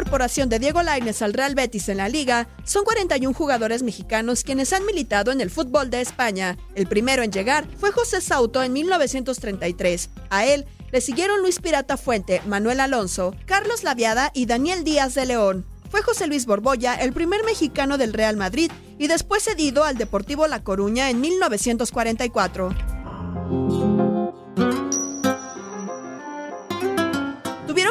Incorporación de Diego Lainez al Real Betis en la liga, son 41 jugadores mexicanos quienes han militado en el fútbol de España. El primero en llegar fue José Sauto en 1933. A él le siguieron Luis Pirata Fuente, Manuel Alonso, Carlos Laviada y Daniel Díaz de León. Fue José Luis Borbolla el primer mexicano del Real Madrid y después cedido al Deportivo La Coruña en 1944.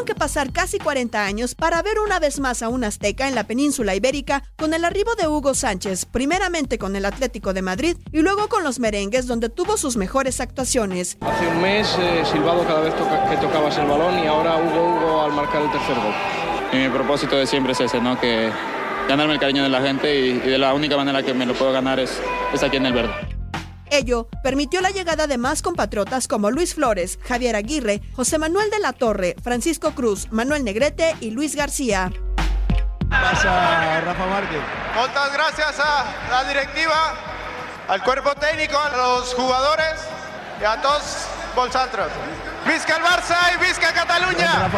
Que pasar casi 40 años para ver una vez más a un azteca en la península ibérica con el arribo de Hugo Sánchez, primeramente con el Atlético de Madrid y luego con los merengues donde tuvo sus mejores actuaciones. Hace un mes eh, silbado cada vez toca- que tocabas el balón y ahora Hugo Hugo al marcar el tercer gol. Y mi propósito de siempre es ese, ¿no? Que ganarme el cariño de la gente y, y de la única manera que me lo puedo ganar es, es aquí en el verde. Ello permitió la llegada de más compatriotas como Luis Flores, Javier Aguirre, José Manuel de la Torre, Francisco Cruz, Manuel Negrete y Luis García. Pasa Rafa Márquez. Muchas gracias a la directiva, al cuerpo técnico, a los jugadores y a todos vosotros. ¡Visca el Barça y Visca Cataluña!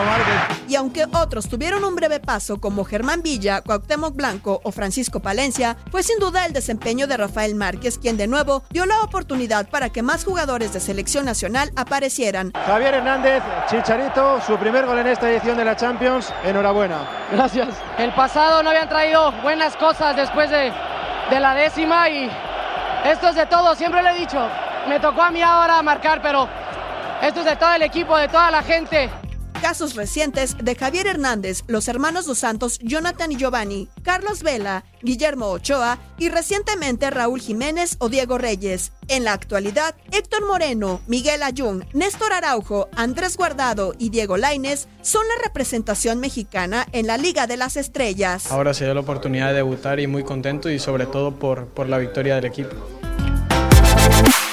Y aunque otros tuvieron un breve paso como Germán Villa, Cuauhtémoc Blanco o Francisco Palencia, fue sin duda el desempeño de Rafael Márquez quien de nuevo dio la oportunidad para que más jugadores de selección nacional aparecieran. Javier Hernández, Chicharito, su primer gol en esta edición de la Champions. Enhorabuena. Gracias. El pasado no habían traído buenas cosas después de, de la décima y esto es de todo, siempre lo he dicho. Me tocó a mí ahora marcar, pero esto es de todo el equipo, de toda la gente. Casos recientes de Javier Hernández, los hermanos dos Santos, Jonathan y Giovanni, Carlos Vela, Guillermo Ochoa y recientemente Raúl Jiménez o Diego Reyes. En la actualidad, Héctor Moreno, Miguel Ayun, Néstor Araujo, Andrés Guardado y Diego Lainez son la representación mexicana en la Liga de las Estrellas. Ahora se dio la oportunidad de debutar y muy contento y sobre todo por, por la victoria del equipo.